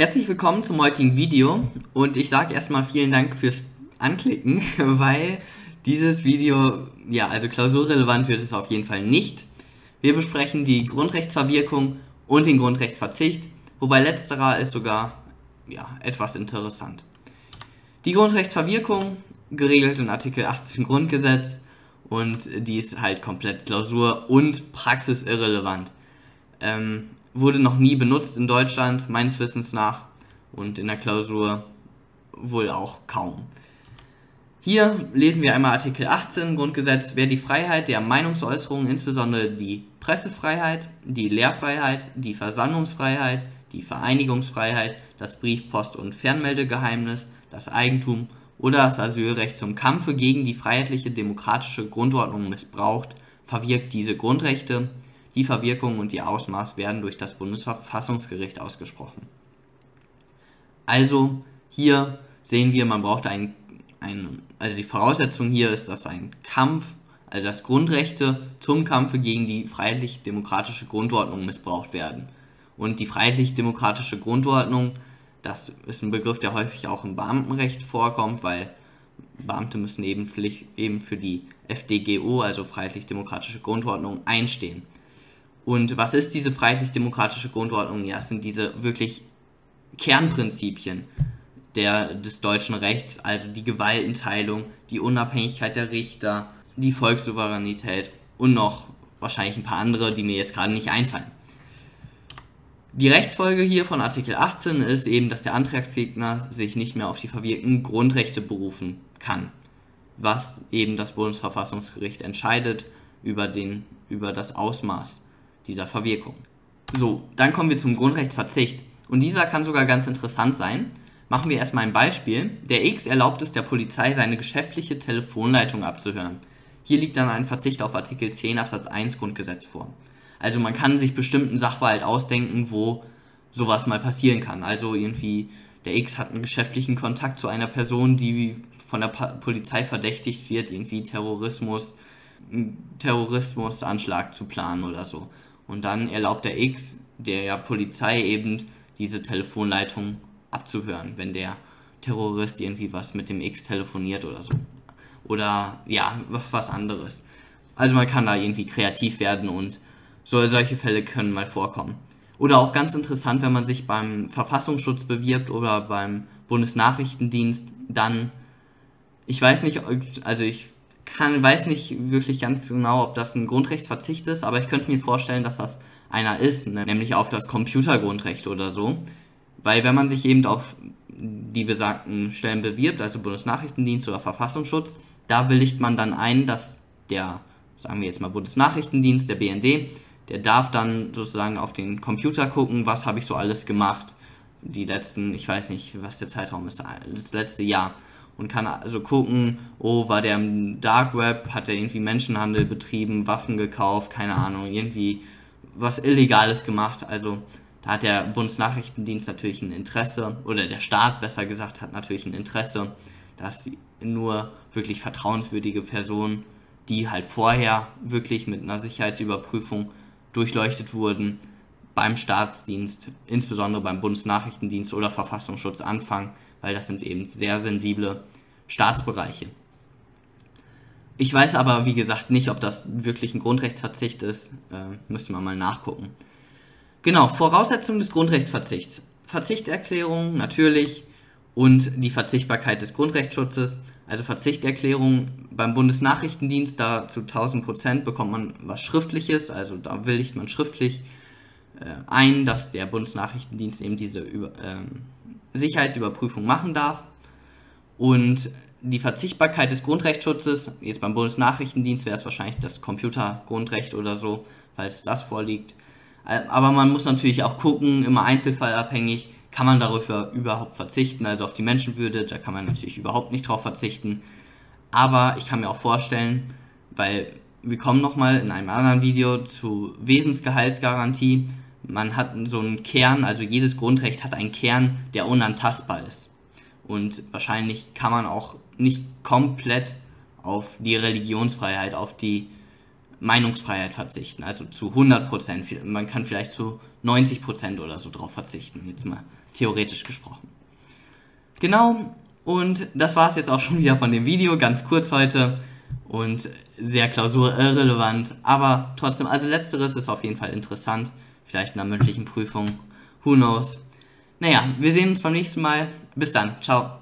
Herzlich willkommen zum heutigen Video und ich sage erstmal vielen Dank fürs Anklicken, weil dieses Video, ja, also klausurrelevant wird es auf jeden Fall nicht. Wir besprechen die Grundrechtsverwirkung und den Grundrechtsverzicht, wobei letzterer ist sogar ja, etwas interessant. Die Grundrechtsverwirkung, geregelt in Artikel 18 Grundgesetz und die ist halt komplett klausur- und praxisirrelevant. Ähm, wurde noch nie benutzt in Deutschland, meines Wissens nach, und in der Klausur wohl auch kaum. Hier lesen wir einmal Artikel 18 Grundgesetz, wer die Freiheit der Meinungsäußerung, insbesondere die Pressefreiheit, die Lehrfreiheit, die Versammlungsfreiheit, die Vereinigungsfreiheit, das Brief-, Post- und Fernmeldegeheimnis, das Eigentum oder das Asylrecht zum Kampfe gegen die freiheitliche demokratische Grundordnung missbraucht, verwirkt diese Grundrechte, die Verwirkung und ihr Ausmaß werden durch das Bundesverfassungsgericht ausgesprochen. Also hier sehen wir, man braucht einen, einen, also die Voraussetzung hier ist, dass ein Kampf, also dass Grundrechte zum Kampfe gegen die freiheitlich-demokratische Grundordnung missbraucht werden. Und die freiheitlich-demokratische Grundordnung, das ist ein Begriff, der häufig auch im Beamtenrecht vorkommt, weil Beamte müssen eben für die FDGO, also freiheitlich-demokratische Grundordnung, einstehen. Und was ist diese freiheitlich-demokratische Grundordnung? Ja, es sind diese wirklich Kernprinzipien der, des deutschen Rechts, also die Gewaltenteilung, die Unabhängigkeit der Richter, die Volkssouveränität und noch wahrscheinlich ein paar andere, die mir jetzt gerade nicht einfallen. Die Rechtsfolge hier von Artikel 18 ist eben, dass der Antragsgegner sich nicht mehr auf die verwirkten Grundrechte berufen kann, was eben das Bundesverfassungsgericht entscheidet über, den, über das Ausmaß dieser Verwirkung. So, dann kommen wir zum Grundrechtsverzicht. Und dieser kann sogar ganz interessant sein. Machen wir erstmal ein Beispiel. Der X erlaubt es der Polizei, seine geschäftliche Telefonleitung abzuhören. Hier liegt dann ein Verzicht auf Artikel 10 Absatz 1 Grundgesetz vor. Also man kann sich bestimmten Sachverhalt ausdenken, wo sowas mal passieren kann. Also irgendwie der X hat einen geschäftlichen Kontakt zu einer Person, die von der Polizei verdächtigt wird, irgendwie Terrorismus, Terrorismusanschlag zu planen oder so. Und dann erlaubt der X der Polizei eben diese Telefonleitung abzuhören, wenn der Terrorist irgendwie was mit dem X telefoniert oder so. Oder ja, was anderes. Also man kann da irgendwie kreativ werden und so, solche Fälle können mal vorkommen. Oder auch ganz interessant, wenn man sich beim Verfassungsschutz bewirbt oder beim Bundesnachrichtendienst, dann, ich weiß nicht, also ich kann, weiß nicht wirklich ganz genau, ob das ein Grundrechtsverzicht ist, aber ich könnte mir vorstellen, dass das einer ist, ne? nämlich auf das Computergrundrecht oder so. Weil wenn man sich eben auf die besagten Stellen bewirbt, also Bundesnachrichtendienst oder Verfassungsschutz, da willigt man dann ein, dass der, sagen wir jetzt mal Bundesnachrichtendienst, der BND, der darf dann sozusagen auf den Computer gucken, was habe ich so alles gemacht, die letzten, ich weiß nicht, was der Zeitraum ist, das letzte Jahr und kann also gucken, oh, war der im Dark Web, hat er irgendwie Menschenhandel betrieben, Waffen gekauft, keine Ahnung, irgendwie was Illegales gemacht. Also da hat der Bundesnachrichtendienst natürlich ein Interesse, oder der Staat besser gesagt, hat natürlich ein Interesse, dass nur wirklich vertrauenswürdige Personen, die halt vorher wirklich mit einer Sicherheitsüberprüfung durchleuchtet wurden, beim Staatsdienst, insbesondere beim Bundesnachrichtendienst oder Verfassungsschutz anfangen, weil das sind eben sehr sensible Staatsbereiche. Ich weiß aber, wie gesagt, nicht, ob das wirklich ein Grundrechtsverzicht ist. Äh, müsste man mal nachgucken. Genau, Voraussetzung des Grundrechtsverzichts. Verzichterklärung natürlich und die Verzichtbarkeit des Grundrechtsschutzes. Also Verzichterklärung beim Bundesnachrichtendienst, da zu 1000 Prozent bekommt man was Schriftliches, also da willigt man schriftlich äh, ein, dass der Bundesnachrichtendienst eben diese Über ähm, Sicherheitsüberprüfung machen darf. Und die Verzichtbarkeit des Grundrechtsschutzes, jetzt beim Bundesnachrichtendienst wäre es wahrscheinlich das Computergrundrecht oder so, falls das vorliegt. Äh, aber man muss natürlich auch gucken, immer einzelfallabhängig, kann man darüber überhaupt verzichten, also auf die Menschenwürde, da kann man natürlich überhaupt nicht drauf verzichten. Aber ich kann mir auch vorstellen, weil wir kommen nochmal in einem anderen Video zu Wesensgehaltsgarantie, man hat so einen Kern, also jedes Grundrecht hat einen Kern, der unantastbar ist. Und wahrscheinlich kann man auch nicht komplett auf die Religionsfreiheit, auf die Meinungsfreiheit verzichten, also zu 100 Prozent. Man kann vielleicht zu 90 Prozent oder so drauf verzichten, jetzt mal theoretisch gesprochen. Genau, und das war es jetzt auch schon wieder von dem Video, ganz kurz heute und sehr klausurirrelevant, aber trotzdem, also letzteres ist auf jeden Fall interessant, vielleicht in einer mündlichen Prüfung, who knows. Naja, wir sehen uns beim nächsten Mal. Bis dann, ciao.